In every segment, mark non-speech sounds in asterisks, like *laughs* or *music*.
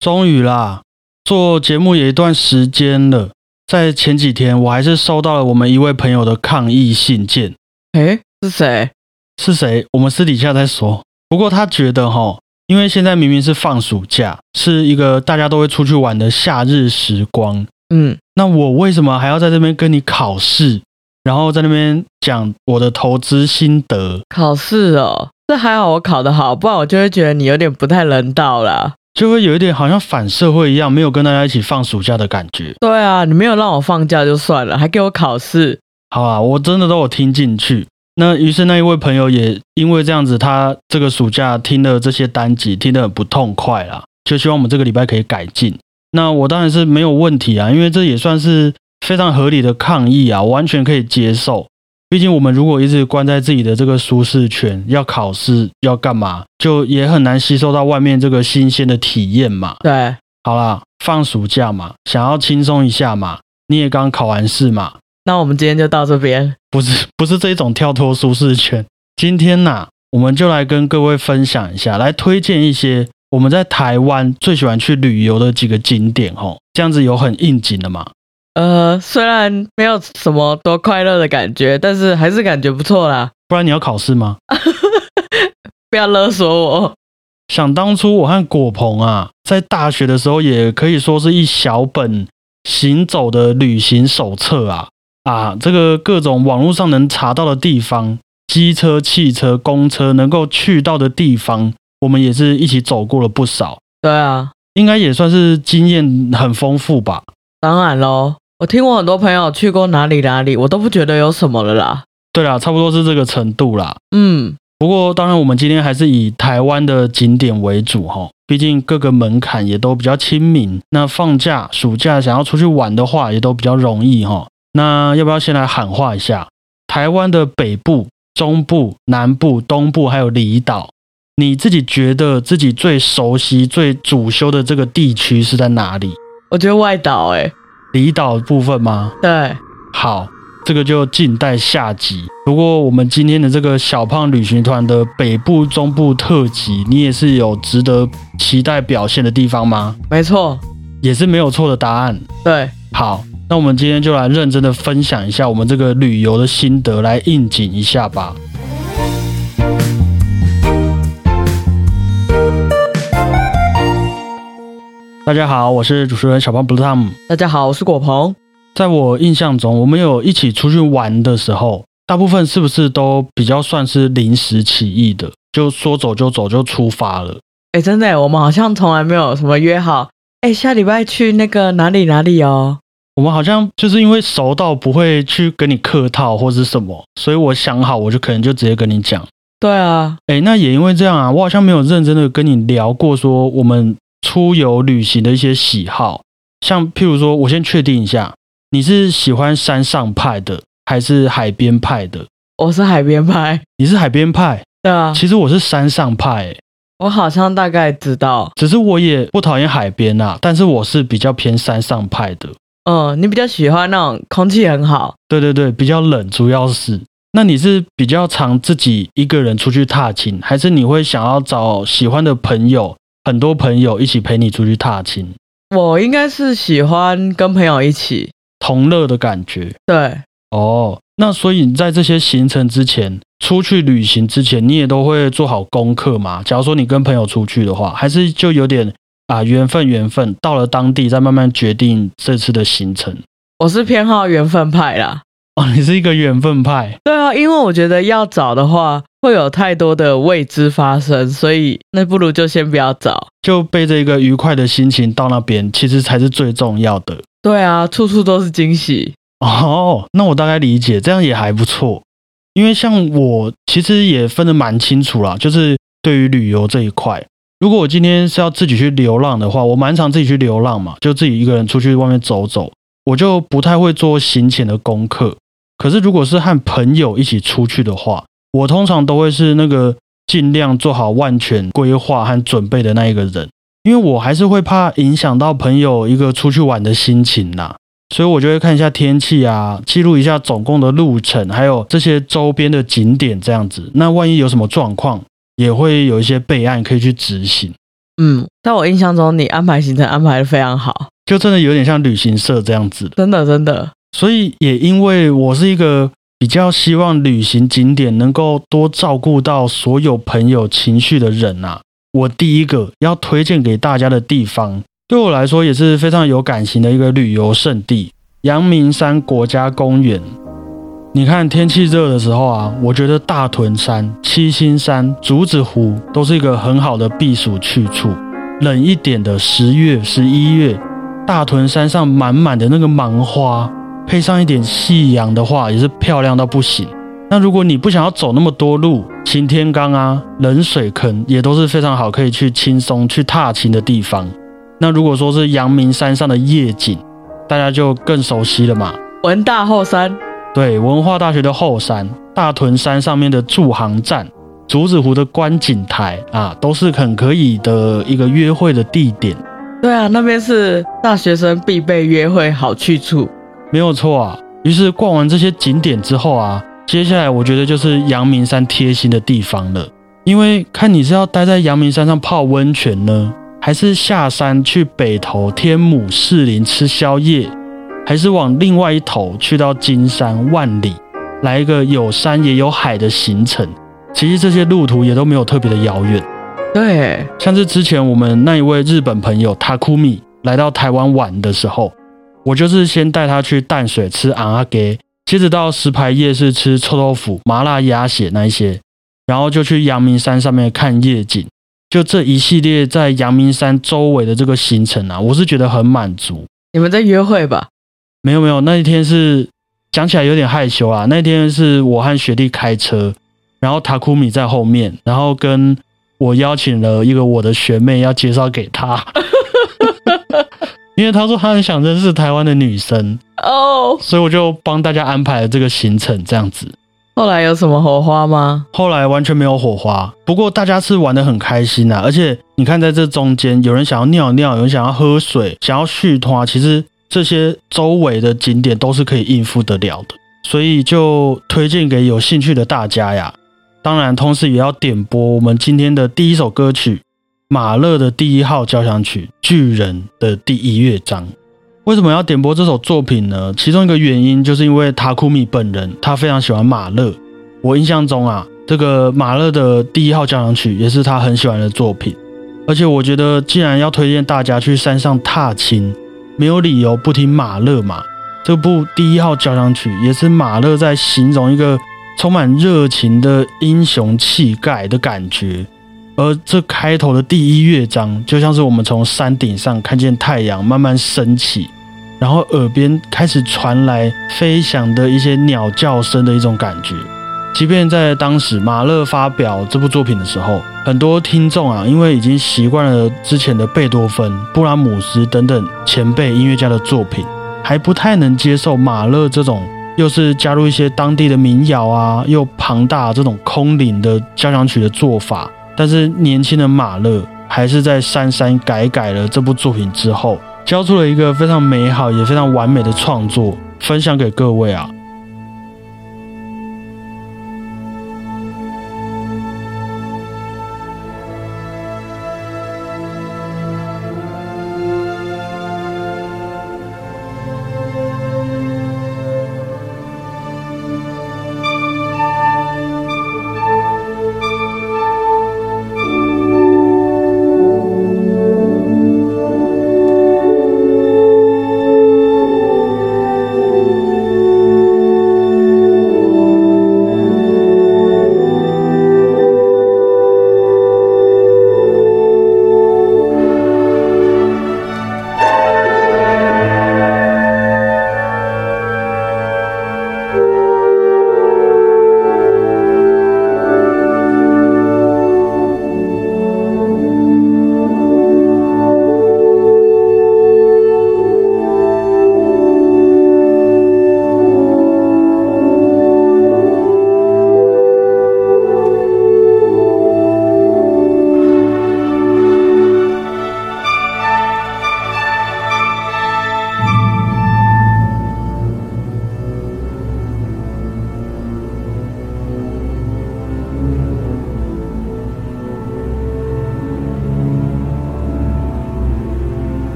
终于啦，做节目也一段时间了，在前几天我还是收到了我们一位朋友的抗议信件。诶，是谁？是谁？我们私底下再说。不过他觉得哈，因为现在明明是放暑假，是一个大家都会出去玩的夏日时光，嗯，那我为什么还要在这边跟你考试，然后在那边讲我的投资心得？考试哦，这还好我考得好，不然我就会觉得你有点不太人道啦。就会有一点好像反社会一样，没有跟大家一起放暑假的感觉。对啊，你没有让我放假就算了，还给我考试。好啊，我真的都有听进去。那于是那一位朋友也因为这样子，他这个暑假听了这些单集，听得很不痛快啦，就希望我们这个礼拜可以改进。那我当然是没有问题啊，因为这也算是非常合理的抗议啊，完全可以接受。毕竟我们如果一直关在自己的这个舒适圈，要考试要干嘛，就也很难吸收到外面这个新鲜的体验嘛。对，好啦，放暑假嘛，想要轻松一下嘛，你也刚考完试嘛，那我们今天就到这边。不是不是这一种跳脱舒适圈。今天呐、我们就来跟各位分享一下，来推荐一些我们在台湾最喜欢去旅游的几个景点吼，这样子有很应景的嘛。呃，虽然没有什么多快乐的感觉，但是还是感觉不错啦。不然你要考试吗？*laughs* 不要勒索我。想当初我和果鹏啊，在大学的时候，也可以说是一小本行走的旅行手册啊啊，这个各种网络上能查到的地方，机车、汽车、公车能够去到的地方，我们也是一起走过了不少，对啊，应该也算是经验很丰富吧。当然喽。我听我很多朋友去过哪里哪里，我都不觉得有什么了啦。对啦，差不多是这个程度啦。嗯，不过，当然，我们今天还是以台湾的景点为主哈，毕竟各个门槛也都比较亲民。那放假、暑假想要出去玩的话，也都比较容易哈。那要不要先来喊话一下？台湾的北部、中部、南部、东部还有离岛，你自己觉得自己最熟悉、最主修的这个地区是在哪里？我觉得外岛哎、离岛部分吗？对，好，这个就静待下集。不过我们今天的这个小胖旅行团的北部、中部特辑，你也是有值得期待表现的地方吗？没错，也是没有错的答案。对，好，那我们今天就来认真的分享一下我们这个旅游的心得，来应景一下吧。大家好，我是主持人小胖 Blue Tom。大家好，我是果鹏。在我印象中，我们有一起出去玩的时候，大部分是不是都比较算是临时起意的，就说走就走就出发了？哎，真的，我们好像从来没有什么约好，哎，下礼拜去那个哪里哪里哦。我们好像就是因为熟到不会去跟你客套或是什么，所以我想好我就可能就直接跟你讲。对啊，哎，那也因为这样啊，我好像没有认真的跟你聊过说我们出游旅行的一些喜好，像譬如说，我先确定一下，你是喜欢山上派的还是海边派的？我是海边派。你是海边派，*laughs* 对啊，其实我是山上派、欸，我好像大概知道。只是我也不讨厌海边啊，但是我是比较偏山上派的。嗯，你比较喜欢那种空气很好。对对对，比较冷，主要是。那你是比较常自己一个人出去踏青，还是你会想要找喜欢的朋友，很多朋友一起陪你出去踏青，我应该是喜欢跟朋友一起。同乐的感觉？对，哦，那所以你在这些行程之前，出去旅行之前，你也都会做好功课吗？假如说你跟朋友出去的话，还是就有点啊缘分缘分，到了当地再慢慢决定这次的行程。我是偏好缘分派啦。哦，你是一个缘分派，对啊，因为我觉得要找的话，会有太多的未知发生，所以那不如就先不要找。就背着一个愉快的心情到那边，其实才是最重要的。对啊，处处都是惊喜。哦，那我大概理解，这样也还不错。因为像我其实也分得蛮清楚啦，就是对于旅游这一块，如果我今天是要自己去流浪的话，我蛮常自己去流浪嘛，就自己一个人出去外面走走，我就不太会做行前的功课。可是如果是和朋友一起出去的话，我通常都会是那个尽量做好万全规划和准备的那一个人，因为我还是会怕影响到朋友一个出去玩的心情啦。所以我就会看一下天气啊，记录一下总共的路程，还有这些周边的景点这样子。那万一有什么状况，也会有一些备案可以去执行。嗯，在我印象中，你安排行程安排的非常好，就真的有点像旅行社这样子。真的真的。所以也因为我是一个比较希望旅行景点能够多照顾到所有朋友情绪的人啊，我第一个要推荐给大家的地方，对我来说也是非常有感情的一个旅游胜地——阳明山国家公园。你看天气热的时候啊，我觉得大屯山、七星山、竹子湖都是一个很好的避暑去处。冷一点的十月、十一月，大屯山上满满的那个芒花，配上一点夕阳的话，也是漂亮到不行。那如果你不想要走那么多路，擎天岗啊、冷水坑也都是非常好可以去轻松去踏青的地方。那如果说是阳明山上的夜景，大家就更熟悉了嘛。文大后山。对，文化大学的后山、大屯山上面的驻航站、竹子湖的观景台啊，都是很可以的一个约会的地点。对啊，那边是大学生必备约会好去处，没有错啊。于是逛完这些景点之后啊，接下来我觉得就是阳明山贴心的地方了。因为看你是要待在阳明山上泡温泉呢，还是下山去北投天母士林吃宵夜。还是往另外一头去到金山万里，来一个有山也有海的行程。其实这些路途也都没有特别的遥远。对，像是之前我们那一位日本朋友塔库米来到台湾玩的时候，我就是先带他去淡水吃昂阿给，接着到石牌夜市吃臭豆腐、麻辣鸭血那一些，然后就去阳明山上面看夜景。就这一系列在阳明山周围的这个行程啊，我是觉得很满足。你们在约会吧？没有没有，那一天是讲起来有点害羞啊。那天是我和学弟开车，然后塔库米在后面，然后跟我邀请了一个我的学妹要介绍给他，*laughs* 因为他说他很想认识台湾的女生哦，所以我就帮大家安排了这个行程这样子。后来有什么火花吗？后来完全没有火花，不过大家是玩的很开心啊。而且你看在这中间，有人想要尿尿，有人想要喝水，想要续拖，其实。这些周围的景点都是可以应付得了的，所以就推荐给有兴趣的大家呀。当然，同时也要点播我们今天的第一首歌曲——马勒的第一号交响曲《巨人》的第一乐章。为什么要点播这首作品呢？其中一个原因就是因为塔库米本人他非常喜欢马勒。我印象中啊，这个马勒的第一号交响曲也是他很喜欢的作品。而且我觉得，既然要推荐大家去山上踏青，没有理由不听马勒嘛？这部第一号交响曲也是马勒在形容一个充满热情的英雄气概的感觉。而这开头的第一乐章，就像是我们从山顶上看见太阳慢慢升起，然后耳边开始传来飞翔的一些鸟叫声的一种感觉。即便在当时马勒发表这部作品的时候，很多听众啊，因为已经习惯了之前的贝多芬、布拉姆斯等等前辈音乐家的作品，还不太能接受马勒这种又是加入一些当地的民谣啊，又庞大这种空灵的交响曲的做法。但是年轻的马勒还是在删删改改了这部作品之后，交出了一个非常美好也非常完美的创作，分享给各位啊。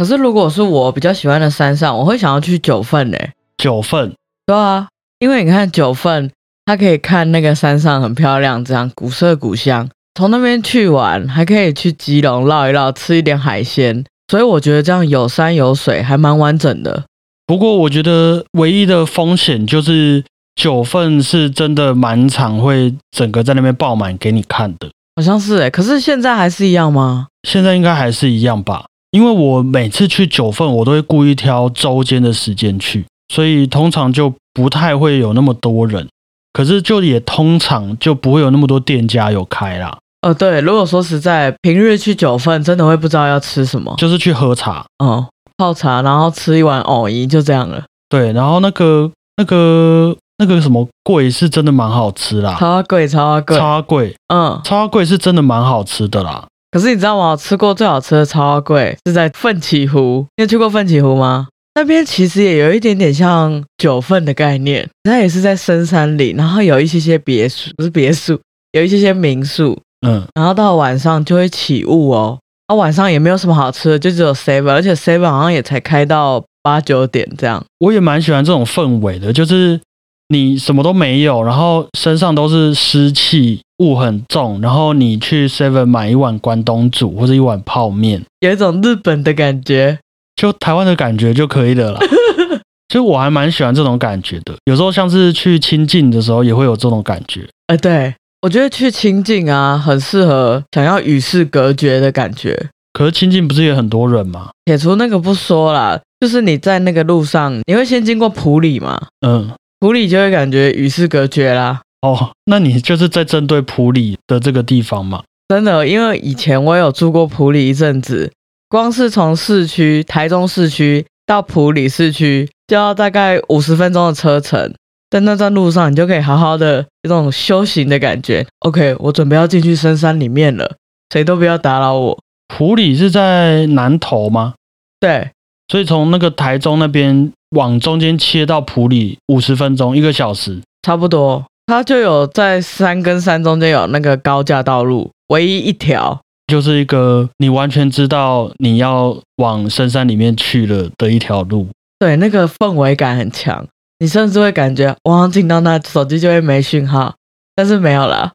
可是如果是我比较喜欢的山上，我会想要去九份嘞。九份，对啊，因为你看九份，它可以看那个山上很漂亮，这样古色古香。从那边去玩，还可以去基隆绕一绕，吃一点海鲜。所以我觉得这样有山有水，还蛮完整的。不过我觉得唯一的风险就是九份是真的满场会整个在那边爆满给你看的。好像是诶，可是现在还是一样吗？现在应该还是一样吧，因为我每次去九份，我都会故意挑周间的时间去，所以通常就不太会有那么多人。可是就也通常就不会有那么多店家有开啦。哦，对，如果说实在平日去九份，真的会不知道要吃什么，就是去喝茶，哦，泡茶，然后吃一碗藕姨，就这样了。对，然后那个那个那个什么贵是真的蛮好吃啦，超贵，超贵，超贵，嗯，超贵是真的蛮好吃的啦。可是你知道吗？我吃过最好吃的超贵是在奋起湖，你有去过奋起湖吗？那边其实也有一点点像九份的概念，它也是在深山里，然后有一些些别墅，不是别墅，有一些些民宿。嗯，然后到晚上就会起雾哦，啊，晚上也没有什么好吃的，就只有 seven，而且 seven 好像也才开到八九点这样。我也蛮喜欢这种氛围的，就是你什么都没有，然后身上都是湿气，雾很重，然后你去 seven 买一碗关东煮或者一碗泡面，有一种日本的感觉，就台湾的感觉就可以的啦。*laughs* 其实我还蛮喜欢这种感觉的，有时候像是去亲近的时候也会有这种感觉。哎，对。我觉得去清境啊，很适合想要与世隔绝的感觉。可是清境不是也很多人吗？撇除那个不说啦，就是你在那个路上，你会先经过普里嘛？嗯，普里就会感觉与世隔绝啦。哦，那你就是在针对普里的这个地方嘛？真的，因为以前我有住过普里一阵子，光是从市区台中市区到普里市区，就要大概五十分钟的车程。在那段路上，你就可以好好的有种修行的感觉。OK，我准备要进去深山里面了，谁都不要打扰我。普里是在南投吗？对，所以从那个台中那边往中间切到普里，五十分钟，一个小时，差不多。它就有在山跟山中间有那个高架道路，唯一一条，就是一个你完全知道你要往深山里面去了的一条路。对，那个氛围感很强。你甚至会感觉，我进到那手机就会没讯号，但是没有了。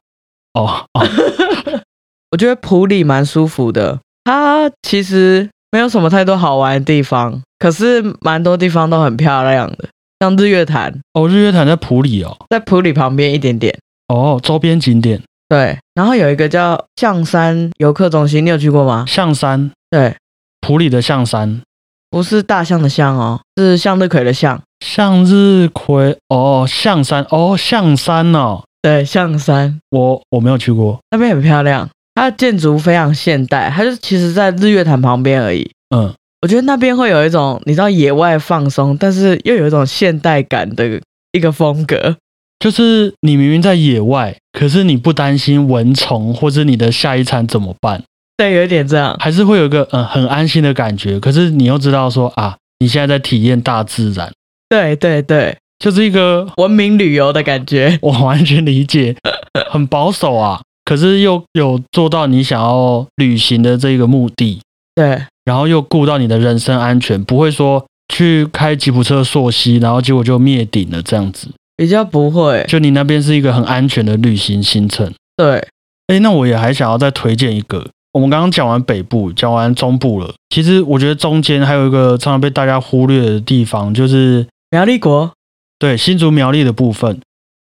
哦，*laughs* 我觉得普里蛮舒服的，它其实没有什么太多好玩的地方，可是蛮多地方都很漂亮的，像日月潭。哦，日月潭在普里哦，在普里旁边一点点。哦，周边景点。对，然后有一个叫象山游客中心，你有去过吗？象山。对，普里的象山。不是大象的象哦，是向日葵的向。向日葵哦，象山哦，象山哦，对，象山，我我没有去过，那边很漂亮，它的建筑非常现代，它就其实在日月潭旁边而已。嗯，我觉得那边会有一种你知道野外放松，但是又有一种现代感的一个风格，就是你明明在野外，可是你不担心蚊虫或者你的下一餐怎么办？对，有一点这样，还是会有一个嗯很安心的感觉。可是你又知道说啊，你现在在体验大自然。对对对，就是一个文明旅游的感觉。*laughs* 我完全理解，很保守啊，可是又有做到你想要旅行的这个目的。对，然后又顾到你的人身安全，不会说去开吉普车溯溪，然后结果就灭顶了这样子。比较不会，就你那边是一个很安全的旅行行程。对，哎，那我也还想要再推荐一个。我们刚刚讲完北部，讲完中部了。其实我觉得中间还有一个常常被大家忽略的地方，就是苗栗国。对新竹苗栗的部分，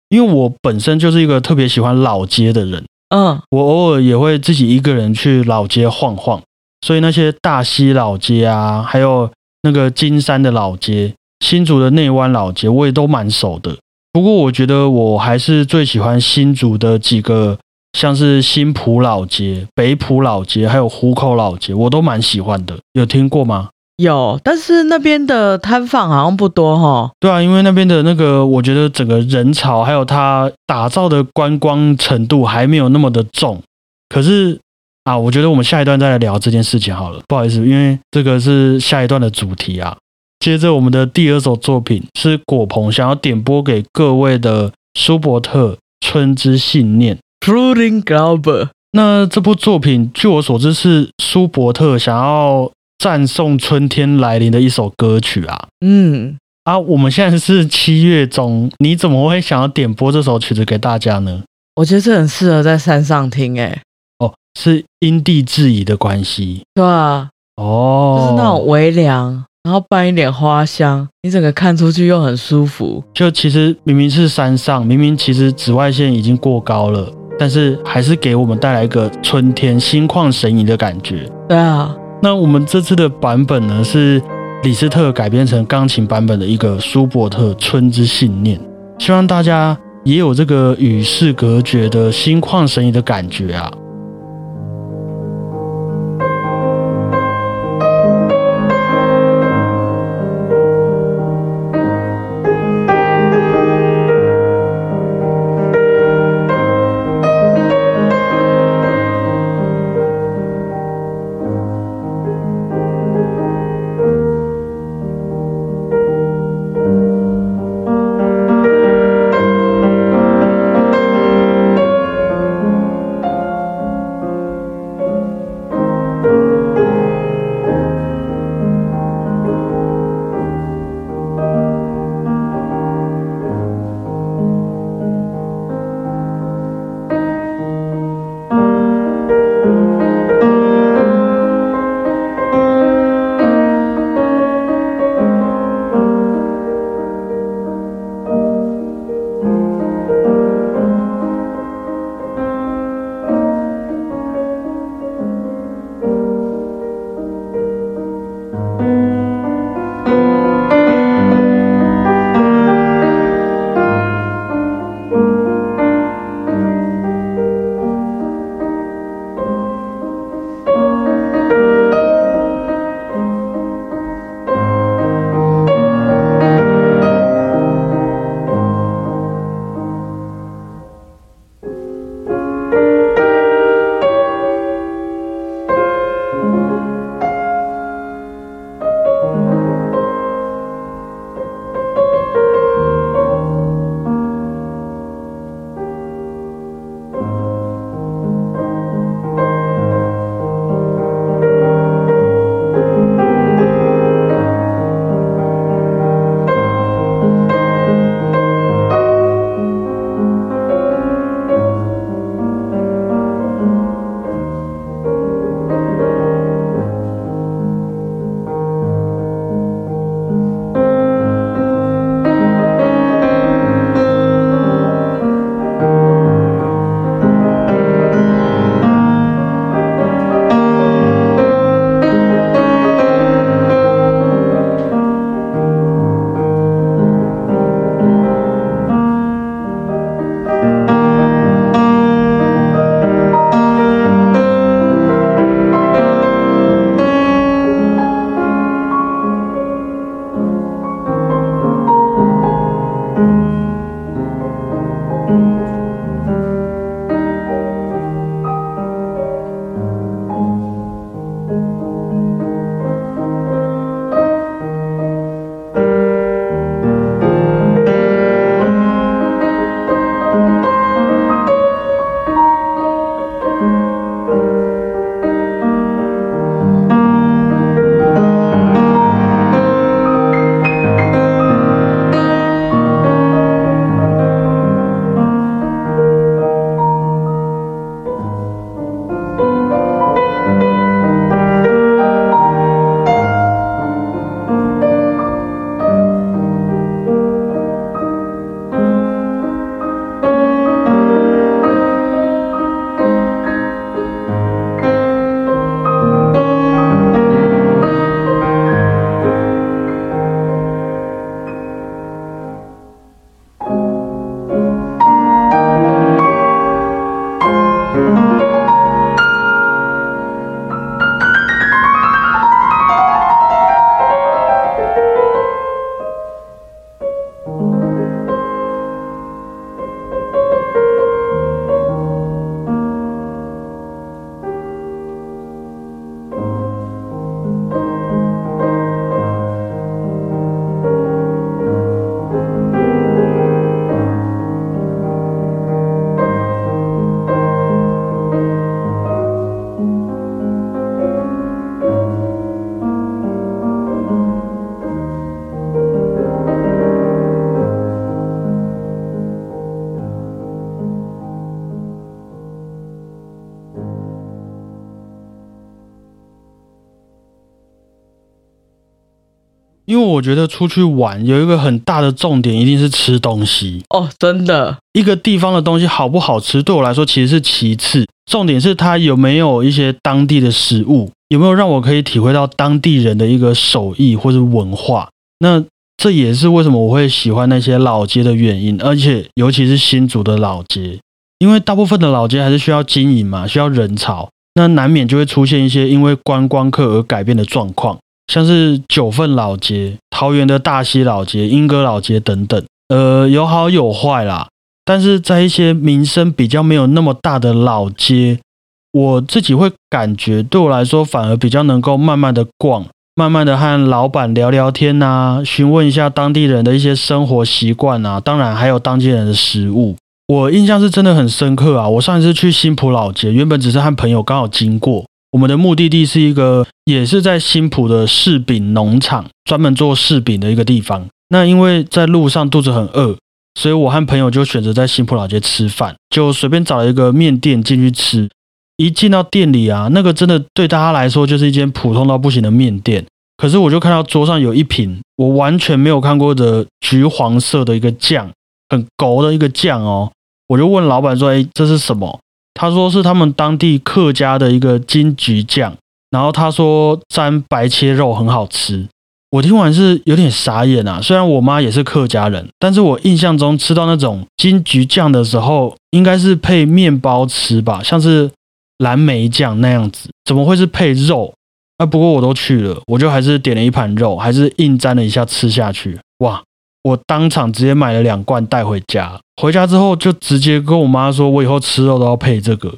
因为我本身就是一个特别喜欢老街的人。嗯，我偶尔也会自己一个人去老街晃晃。所以那些大溪老街啊，还有那个金山的老街、新竹的内湾老街，我也都蛮熟的。不过我觉得我还是最喜欢新竹的几个。像是新浦老街、北浦老街，还有湖口老街，我都蛮喜欢的。有听过吗？有，但是那边的摊贩好像不多哈。对啊，因为那边的那个，我觉得整个人潮还有它打造的观光程度还没有那么的重。可是啊，我觉得我们下一段再来聊这件事情好了。不好意思，因为这个是下一段的主题啊。接着我们的第二首作品是果鹏想要点播给各位的舒伯特《春之信念》。Fruiting Glauber，那这部作品，据我所知是舒伯特想要赞颂春天来临的一首歌曲啊。嗯，啊，我们现在是七月中，你怎么会想要点播这首曲子给大家呢？我觉得这很适合在山上听，哎，哦，是因地制宜的关系对啊，哦，就是那种微凉，然后拌一点花香，你整个看出去又很舒服。就其实明明是山上，明明其实紫外线已经过高了，但是还是给我们带来一个春天心旷神怡的感觉。对啊，那我们这次的版本呢，是李斯特改编成钢琴版本的一个舒伯特《春之信念》，希望大家也有这个与世隔绝的心旷神怡的感觉啊。我觉得出去玩有一个很大的重点，一定是吃东西。哦，真的，一个地方的东西好不好吃，对我来说其实是其次，重点是它有没有一些当地的食物，有没有让我可以体会到当地人的一个手艺或者文化。那这也是为什么我会喜欢那些老街的原因，而且尤其是新竹的老街，因为大部分的老街还是需要经营嘛，需要人潮，那难免就会出现一些因为观光客而改变的状况。像是九份老街、桃园的大溪老街、莺歌老街等等，呃，有好有坏啦。但是在一些名声比较没有那么大的老街，我自己会感觉，对我来说反而比较能够慢慢的逛，慢慢的和老板聊聊天呐，询问一下当地人的一些生活习惯啊，当然还有当地人的食物。我印象是真的很深刻啊！我上一次去新浦老街，原本只是和朋友刚好经过。我们的目的地是一个，也是在新浦的柿饼农场，专门做柿饼的一个地方。那因为在路上肚子很饿，所以我和朋友就选择在新浦老街吃饭，就随便找了一个面店进去吃。一进到店里啊，那个真的对大家来说就是一间普通到不行的面店。可是我就看到桌上有一瓶我完全没有看过的橘黄色的一个酱，很勾的一个酱哦。我就问老板说：“哎，这是什么？”他说是他们当地客家的一个金桔酱，然后他说沾白切肉很好吃。我听完是有点傻眼啊！虽然我妈也是客家人，但是我印象中吃到那种金桔酱的时候，应该是配面包吃吧，像是蓝莓酱那样子，怎么会是配肉？啊，不过我都去了，我就还是点了一盘肉，还是硬沾了一下吃下去。哇！我当场直接买了两罐带回家，回家之后就直接跟我妈说，我以后吃肉都要配这个，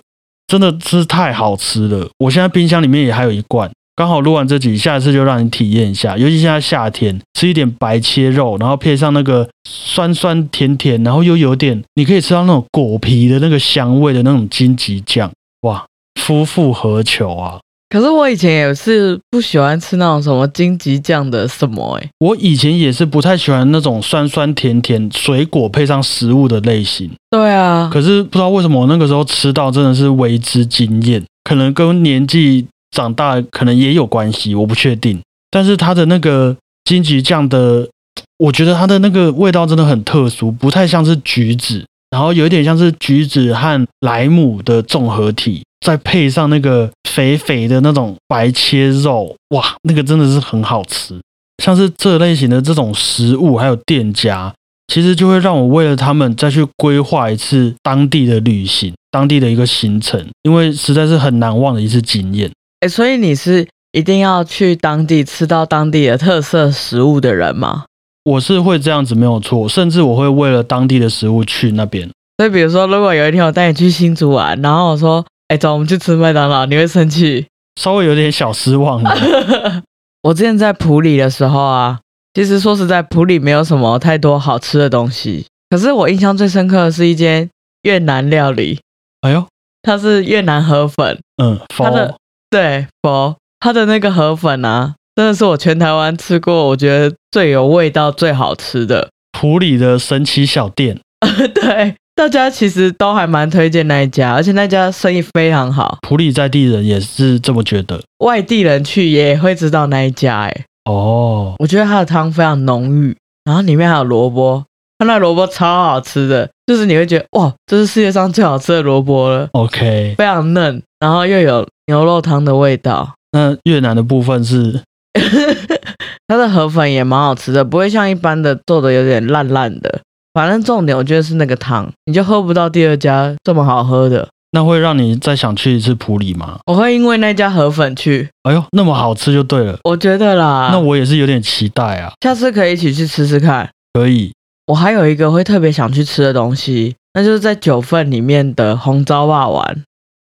真的是太好吃了。我现在冰箱里面也还有一罐，刚好录完这集，下次就让你体验一下。尤其现在夏天，吃一点白切肉，然后配上那个酸酸甜甜，然后又有点你可以吃到那种果皮的那个香味的那种荆棘酱，哇，夫复何求啊！可是我以前也是不喜欢吃那种什么荆棘酱的什么哎，我以前也是不太喜欢那种酸酸甜甜水果配上食物的类型。对啊，可是不知道为什么我那个时候吃到真的是为之惊艳，可能跟年纪长大可能也有关系，我不确定。但是它的那个荆棘酱的，我觉得它的那个味道真的很特殊，不太像是橘子，然后有一点像是橘子和莱姆的综合体。再配上那个肥肥的那种白切肉，哇，那个真的是很好吃。像是这类型的这种食物，还有店家，其实就会让我为了他们再去规划一次当地的旅行，当地的一个行程，因为实在是很难忘的一次经验。哎，所以你是一定要去当地吃到当地的特色食物的人吗？我是会这样子，没有错，甚至我会为了当地的食物去那边。所以，比如说，如果有一天我带你去新竹玩，然后我说。哎，走，我们去吃麦当劳，你会生气？稍微有点小失望。*laughs* 我之前在普里的时候啊，其实说实在，普里没有什么太多好吃的东西。可是我印象最深刻的是一间越南料理。哎呦，它是越南河粉。嗯，它的对佛，它的那个河粉啊，真的是我全台湾吃过，我觉得最有味道、最好吃的普里的神奇小店。*laughs* 对。大家其实都还蛮推荐那一家，而且那家生意非常好。普里在地人也是这么觉得，外地人去也会知道那一家。哎，哦，我觉得它的汤非常浓郁，然后里面还有萝卜，它那萝卜超好吃的，就是你会觉得哇，这是世界上最好吃的萝卜了。OK，非常嫩，然后又有牛肉汤的味道。那越南的部分是，*laughs* 它的河粉也蛮好吃的，不会像一般的做的有点烂烂的。反正重点，我觉得是那个汤，你就喝不到第二家这么好喝的。那会让你再想去一次普里吗？我会因为那家河粉去。哎呦，那么好吃就对了。我觉得啦，那我也是有点期待啊。下次可以一起去吃吃看。可以。我还有一个会特别想去吃的东西，那就是在九份里面的红糟霸丸。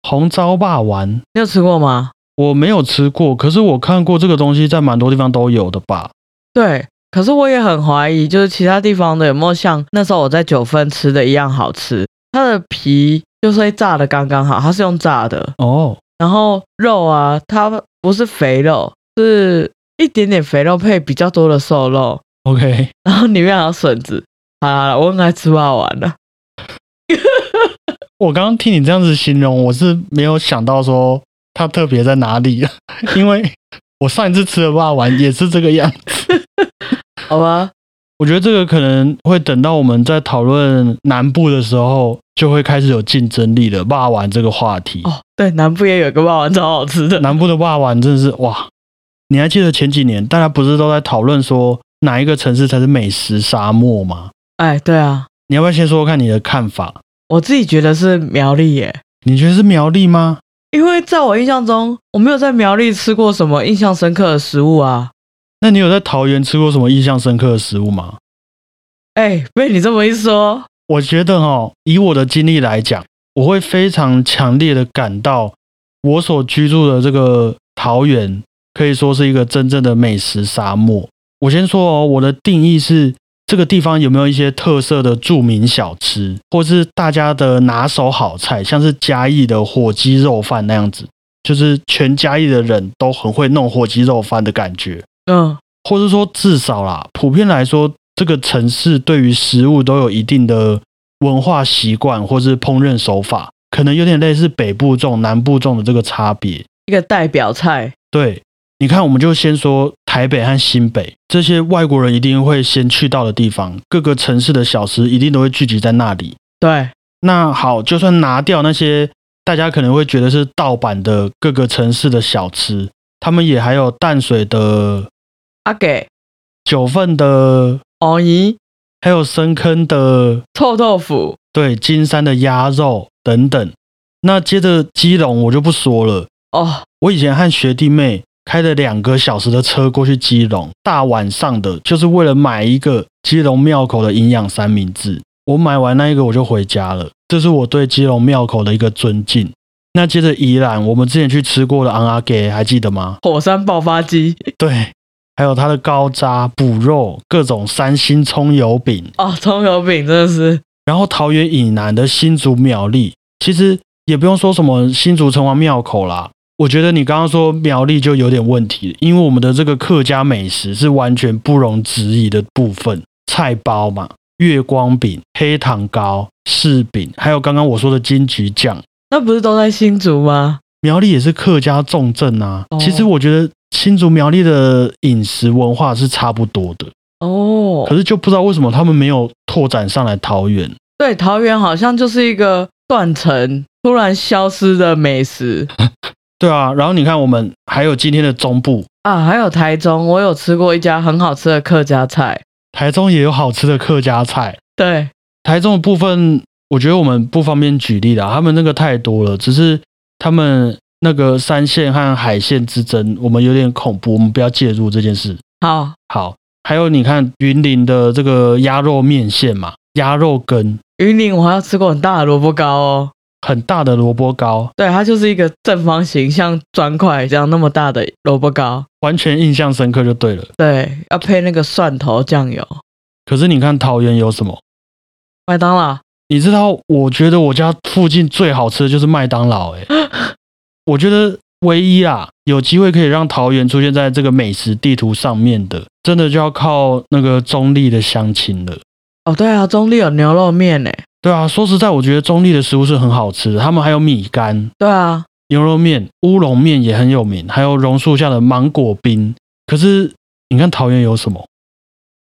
红糟霸丸，你有吃过吗？我没有吃过，可是我看过这个东西在蛮多地方都有的吧？对。可是我也很怀疑，就是其他地方的有没有像那时候我在九份吃的一样好吃？它的皮就是炸的刚刚好，它是用炸的哦。然后肉啊，它不是肥肉，是一点点肥肉配比较多的瘦肉。OK，然后里面还有笋子。好了，我应该吃霸王了。*laughs* 我刚刚听你这样子形容，我是没有想到说它特别在哪里因为我上一次吃的霸王也是这个样子。好吧，我觉得这个可能会等到我们在讨论南部的时候，就会开始有竞争力的。霸王这个话题，哦，对，南部也有个霸王超好吃的，南部的霸王真的是哇！你还记得前几年大家不是都在讨论说哪一个城市才是美食沙漠吗？哎，对啊，你要不要先说说看你的看法？我自己觉得是苗栗耶，你觉得是苗栗吗？因为在我印象中，我没有在苗栗吃过什么印象深刻的食物啊。那你有在桃园吃过什么印象深刻的食物吗？哎，被你这么一说，我觉得哦，以我的经历来讲，我会非常强烈的感到，我所居住的这个桃园可以说是一个真正的美食沙漠。我先说哦，我的定义是这个地方有没有一些特色的著名小吃，或是大家的拿手好菜，像是嘉义的火鸡肉饭那样子，就是全嘉义的人都很会弄火鸡肉饭的感觉。嗯，或是说至少啦，普遍来说，这个城市对于食物都有一定的文化习惯，或是烹饪手法，可能有点类似北部种、南部种的这个差别。一个代表菜，对，你看，我们就先说台北和新北这些外国人一定会先去到的地方，各个城市的小吃一定都会聚集在那里。对，那好，就算拿掉那些大家可能会觉得是盗版的各个城市的小吃，他们也还有淡水的、阿给、九份的，藕姨、还有深坑的，臭豆腐，对，金山的鸭肉等等。那接着基隆我就不说了，哦，我以前和学弟妹开了两个小时的车过去基隆，大晚上的，就是为了买一个基隆庙口的营养三明治。我买完那一个我就回家了，这是我对基隆庙口的一个尊敬。那接着宜兰，我们之前去吃过的昂阿给，还记得吗？火山爆发鸡，对，还有它的高渣补肉，各种三星葱油饼，哦，葱油饼真的是，然后桃园以南的新竹苗栗，其实也不用说什么新竹城隍庙口啦。我觉得你刚刚说苗栗就有点问题，因为我们的这个客家美食是完全不容置疑的部分，菜包嘛，月光饼、黑糖糕、柿饼，还有刚刚我说的金桔酱，那不是都在新竹吗？苗栗也是客家重镇啊。哦其实我觉得新竹苗栗的饮食文化是差不多的，哦可，是就不知道为什么他们没有拓展上来桃园。对，桃园好像就是一个断层突然消失的美食 *laughs* 对啊，然后你看我们还有今天的中部，啊。还有台中，我有吃过一家很好吃的客家菜，台中也有好吃的客家菜。对，台中的部分，我觉得我们不方便举例啦，他们那个太多了，只是他们那个山线和海线之争，我们有点恐怖，我们不要介入这件事。好，好，还有你看云林的这个鸭肉面线嘛，鸭肉羹，云林我还要吃过很大的萝卜糕哦。很大的萝卜糕，对，它就是一个正方形，像砖块这样那么大的萝卜糕。完全印象深刻就对了。对，要配那个蒜头酱油。可是你看桃园有什么？麦当劳，你知道，我觉得我家附近最好吃的就是麦当劳、欸，*laughs* 我觉得唯一啊，有机会可以让桃园出现在这个美食地图上面的，真的就要靠那个中立的乡亲了。哦，对啊，中立有牛肉面呢。对啊，说实在，我觉得中立的食物是很好吃的，他们还有米干、对啊，牛肉面、乌龙面也很有名，还有榕树下的芒果冰。可是你看桃园有什么？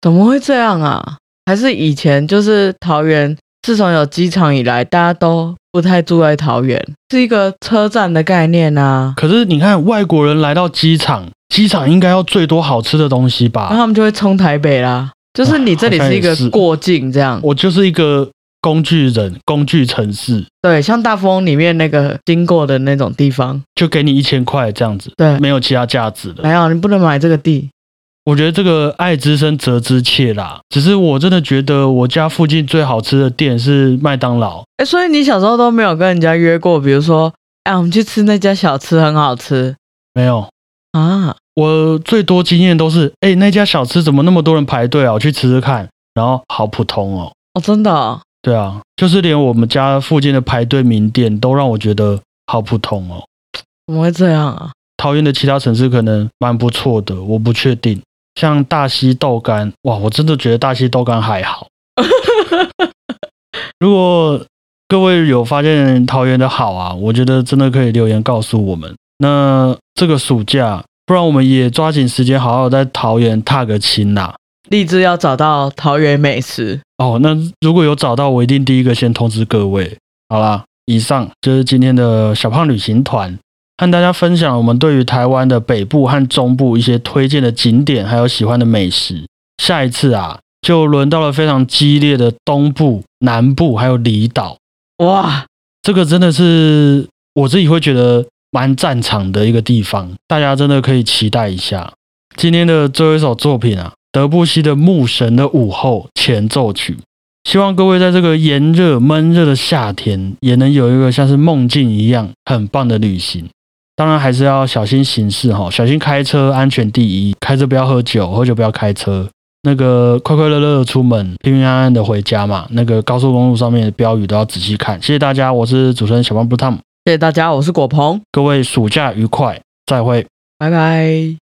怎么会这样啊？还是以前就是桃园，自从有机场以来，大家都不太住在桃园，是一个车站的概念啊。可是你看外国人来到机场，机场应该要最多好吃的东西吧？然后他们就会冲台北啦。就是你这里是一个过境这样，我就是一个工具人，工具城市，对，像大富翁里面那个经过的那种地方，就给你一千块这样子，对，没有其他价值的。没有，你不能买这个地。我觉得这个爱之深责之切啦。只是我真的觉得我家附近最好吃的店是麦当劳。哎，所以你小时候都没有跟人家约过，比如说，哎，我们去吃那家小吃很好吃没有，啊？我最多经验都是，哎、那家小吃怎么那么多人排队啊？我去吃吃看，然后好普通哦。哦，真的、哦，对啊，就是连我们家附近的排队名店都让我觉得好普通哦。怎么会这样啊？桃园的其他城市可能蛮不错的，我不确定。像大溪豆干，哇，我真的觉得大溪豆干还好。如果各位有发现桃园的好啊，我觉得真的可以留言告诉我们。那这个暑假，不然我们也抓紧时间好好在桃园踏个青啦。立志要找到桃园美食。哦，那如果有找到，我一定第一个先通知各位。好啦，以上就是今天的小胖旅行团，和大家分享我们对于台湾的北部和中部一些推荐的景点，还有喜欢的美食。下一次啊，就轮到了非常激烈的东部、南部还有离岛。哇，这个真的是我自己会觉得蛮战场的一个地方，大家真的可以期待一下。今天的最后一首作品啊，德布西的《牧神的午后》前奏曲。希望各位在这个炎热闷热的夏天，也能有一个像是梦境一样很棒的旅行。当然还是要小心行事哈，小心开车，安全第一。开车不要喝酒，喝酒不要开车。那个快快乐乐的出门，平平安安的回家嘛。那个高速公路上面的标语都要仔细看。谢谢大家，我是主持人小胖布汤姆。谢谢大家，我是果鹏。各位暑假愉快，再会，拜拜。